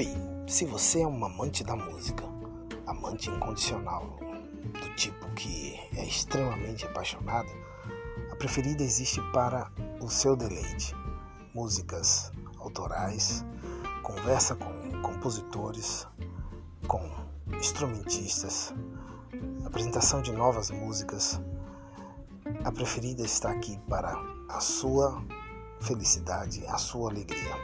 Oi, se você é um amante da música, amante incondicional, do tipo que é extremamente apaixonado, a preferida existe para o seu deleite. Músicas autorais, conversa com compositores, com instrumentistas, apresentação de novas músicas. A preferida está aqui para a sua felicidade, a sua alegria.